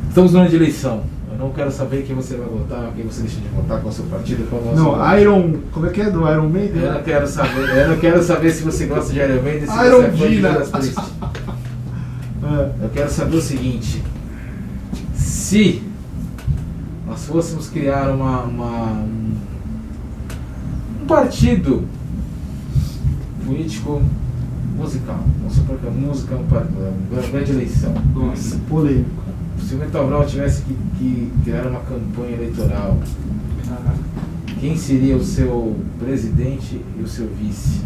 A: Estamos no ano de eleição. Eu não quero saber quem você vai votar, quem você deixa de votar, qual é o seu partido, qual é o nosso.
D: Não, Iron. Como é que é? Do Iron Maiden?
A: Eu não quero saber, eu não quero saber se você gosta de Iron Maiden, se
D: Iron
A: você é fã de
D: Gina.
A: Judas Priest.
D: É.
A: Eu quero saber o seguinte: se nós fôssemos criar uma, uma- um, um partido político musical, vamos supor que a música é um uma grande eleição.
D: Nossa, polêmico.
A: Se o Metal Brown tivesse que, que criar uma campanha eleitoral, quem seria o seu presidente e o seu vice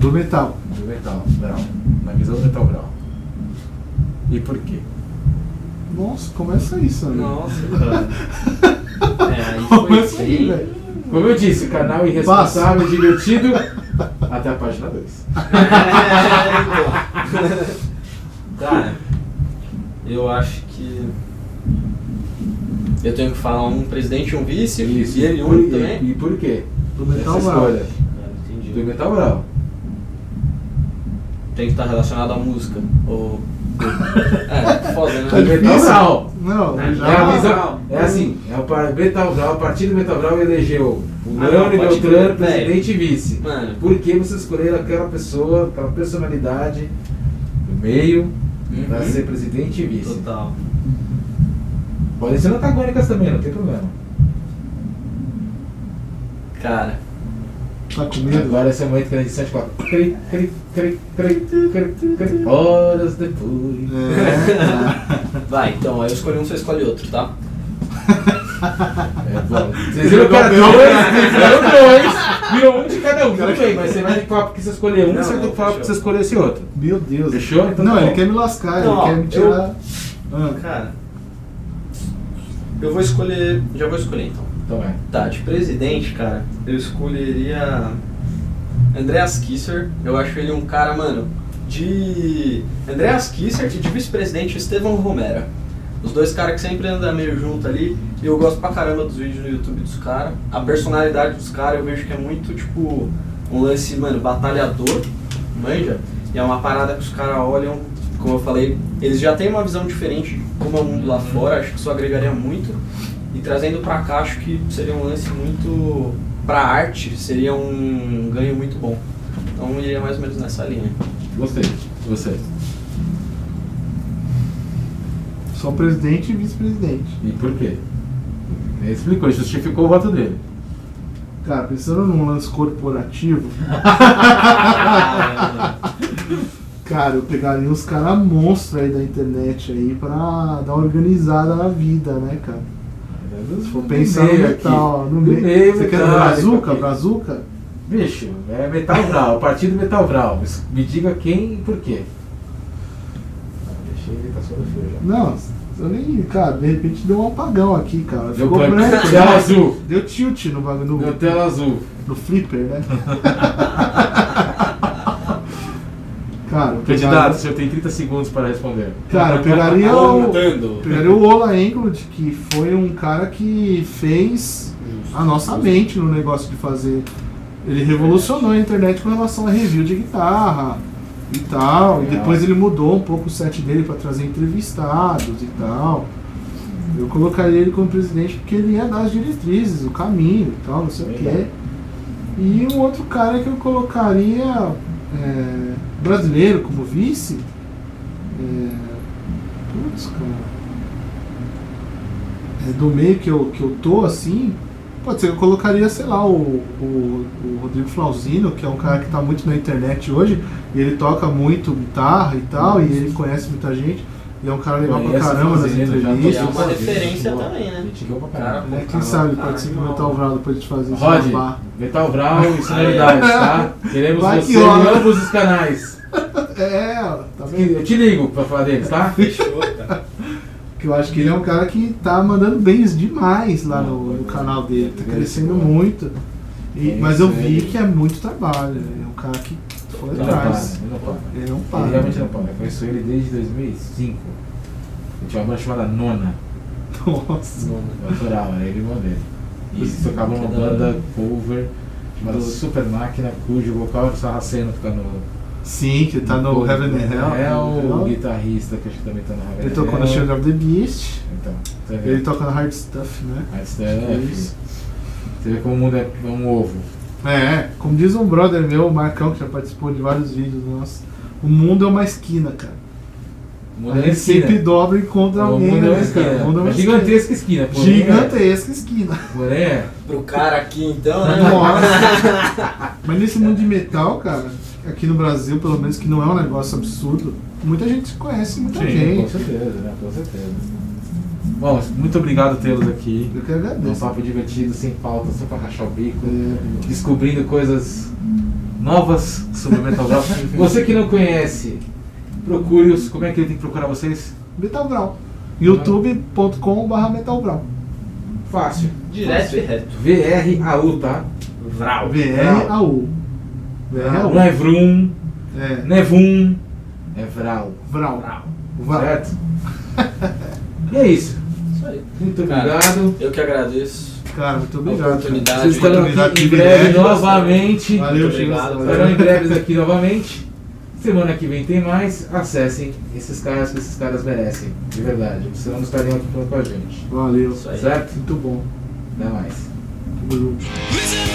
D: Do metal.
A: do Metal Brown? Na visão do Metal Brown. E por quê?
D: Nossa, começa isso, né?
C: Nossa. É, aí foi
D: aí, velho.
A: Como eu disse, canal irresponsável, divertido, até a página 2.
C: É, então. Cara, eu acho que. Eu tenho que falar um presidente e um vice, e ele um também.
A: e, e por quê?
D: Do metal
A: Essa escolha
C: Ah,
A: do
C: entendi.
A: Metal Brown.
C: Tem que estar relacionado à música. Ou. É, foda,
D: Tá
A: Do
C: né?
A: Metal
D: difícil.
A: Brown.
D: Não,
C: É,
D: já.
A: É, a visão, é assim, é o Metal Brown, o partido Metal Brown elegeu
C: Ah,
A: fulano
C: não,
A: e
C: pode
A: Beltrano,
C: velho.
A: presidente e vice.
C: Mano.
A: Por que vocês escolheram aquela pessoa, aquela personalidade do meio para
C: Uhum.
A: ser presidente e vice?
C: Total.
A: Podem ser antagônicas também, não tem problema.
C: Cara,
D: Tá com medo?
A: Agora esse é o momento que a edição de coloca. Cri, cri, cri, cri, cri, cri, Horas depois.
D: É.
C: vai, então, aí eu escolhi um, você escolhe outro, tá?
A: É bom. Vocês viram que era dois, viram dois, virou um de cada um. Tudo bem, mas você vai ter que falar porque você escolher um,
C: Não,
A: você vai ter que falar porque você escolheu esse outro.
D: Meu Deus.
A: Fechou? Então
D: não,
A: tá
D: ele quer me lascar,
C: Não,
D: ele quer me
C: eu-
D: tirar. Ah,
C: Cara, eu vou escolher. Já vou escolher então.
A: Então é.
C: Tá, de presidente, cara, eu escolheria Andreas Kisser. Eu acho ele um cara, mano, de. Andreas Kisser e de vice-presidente Estevão Romero. Os dois caras que sempre andam meio junto ali. E eu gosto pra caramba dos vídeos no YouTube dos caras. A personalidade dos caras eu vejo que é muito, tipo, um lance, mano, batalhador, manja? E é uma parada que os caras olham, como eu falei, eles já têm uma visão diferente de como é o mundo lá fora, acho que isso agregaria muito. E trazendo pra cá, acho que seria um lance muito. pra arte, seria um ganho muito bom. Então iria mais ou menos nessa linha.
A: Gostei. Você.
D: só presidente e vice-presidente.
A: E por quê? Ele explicou, ele justificou o voto dele.
D: Cara, pensando num lance corporativo, Cara, eu pegaria uns caras monstros aí da internet aí pra dar uma organizada na vida, né, cara? Se for pensar no metal,
A: aqui.
D: no meio.
A: meio
D: Você quer
A: metálico
D: brazuca?
A: aqui.
D: Brazuca?
A: Bicho, é Metal Vral, partido Metal Vral. Me diga quem e por quê. Ah, Deixei ele, fio já.
D: Não, eu nem. Cara, de repente deu um apagão aqui, cara.
A: Deu
D: Ficou
A: branco, tela
D: né?
A: azul.
D: Deu tilt no bagulho.
A: Deu tela azul.
D: no flipper, né? cara, eu
A: Candidato,
D: pegaria-
A: o senhor tem 30 segundos para responder.
D: Cara, eu pegaria o.
C: Contando.
D: Pegaria o Ola Englund, que foi um cara que fez a nossa mente no negócio de fazer. Ele revolucionou a internet com relação a review de guitarra e tal. E depois ele mudou um pouco o set dele para trazer entrevistados e tal. Eu colocaria ele como presidente porque ele ia dar as diretrizes, o caminho e tal, não sei o quê. E um outro cara que eu colocaria é, brasileiro como vice. É, putz, cara. É, do meio que eu, que eu tô assim. Pode ser que eu colocaria, sei lá, o, o, o Rodrigo Flauzino, que é um cara que tá muito na internet hoje, e ele toca muito guitarra e tal, e ele conhece muita gente, e é um cara legal pra caramba nas
A: Flauzino, já tô
C: E é
D: entrevistas.
C: uma referência também, né?
A: Gente, boa pra
C: Cara.
D: Né? Quem sabe participa do Metal Vral depois de fazer esse
A: Rod. Metal Vral e sonoridades, tá? Queremos
D: Vai que
A: você em
D: rola.
A: ambos os canais.
D: É, tá vendo?
A: Eu te ligo pra falar deles, tá?
C: Fechou, cara.
D: Que eu acho que ele é um cara que tá mandando bens demais lá no, no canal dele, tá crescendo muito. E-
A: É
D: mas eu
A: isso
D: vi que é muito trabalho, né? é um cara que foi
A: Ele não para,
D: atrás.
A: ele não para.
D: Ele não
A: Ele
D: para.
A: realmente não para. Eu conheço ele desde 2005. Eu tinha uma banda chamada Nona.
D: Nossa.
A: Eu adorava, era ele irmão dele. E eles tocavam uma banda cover chamada Super Máquina, cujo vocal era o Sarraceno tocando
D: Sim, que tá no Heaven and Hell.
A: É o
D: Hell.
A: guitarrista que acho que também tá no Heaven
D: Ele
A: and
D: tocou no
A: Hell.
D: Children of the Beast.
A: Então, vê.
D: Ele toca no Hard Stuff, né?
A: Aí você é,
D: Isso.
A: Você vê como o mundo é um ovo.
D: É, como diz um brother meu, o Marcão, que já participou de vários vídeos nossos, o mundo é uma esquina, cara.
A: O mundo
D: a
A: é uma
D: gente
A: esquina.
D: sempre dobra e encontra
A: O
D: alguém,
A: mundo é uma
D: né,
A: esquina.
D: cara? O mundo é uma
A: Uma gigantesca esquina.
D: esquina.
A: porém é-
D: Gigantesca esquina.
A: Porém é.
C: Pro cara aqui então, né?
D: Nossa. Mas nesse mundo de metal, cara, aqui no Brasil, pelo menos, que não é um negócio absurdo, muita gente se conhece, muita
A: Sim, com
D: gente.
A: certeza, né? Com certeza. Bom, muito obrigado por tê-los aqui.
D: Eu que
A: Um
D: agradeço.
A: papo divertido, sem pauta, só pra rachar o bico.
D: É,
A: Descobrindo coisas novas sobre o Metal Vral. Você que não conhece, procure-os. Como é que ele tem que procurar vocês?
D: Metal Brown. youtube.com.br Metal Brown.
A: Fácil.
C: Direto e reto.
A: V-R-A-U, tá?
C: Vral.
D: V-R-A-U. V-R-A-U.
A: Não é Vrum,
D: É,
A: não é Vum, é Vral.
D: Vral.
C: Vral.
D: Vral.
A: Certo? e é isso.
C: Isso aí.
A: Muito
C: Cara,
A: obrigado.
C: Eu que agradeço.
D: Cara, muito
C: A
D: obrigado.
C: oportunidade.
A: Vocês estarão aqui em breve
D: direto.
A: novamente.
D: Valeu,
C: Muito obrigado.
D: Valeu.
A: Estarão em breves aqui novamente. Semana que vem tem mais. Acessem esses caras que esses caras merecem. De verdade. Senão não estariam aqui falando com a gente.
D: Valeu.
C: Isso aí.
A: Certo?
D: Muito bom.
A: Até mais.
D: Tamo junto.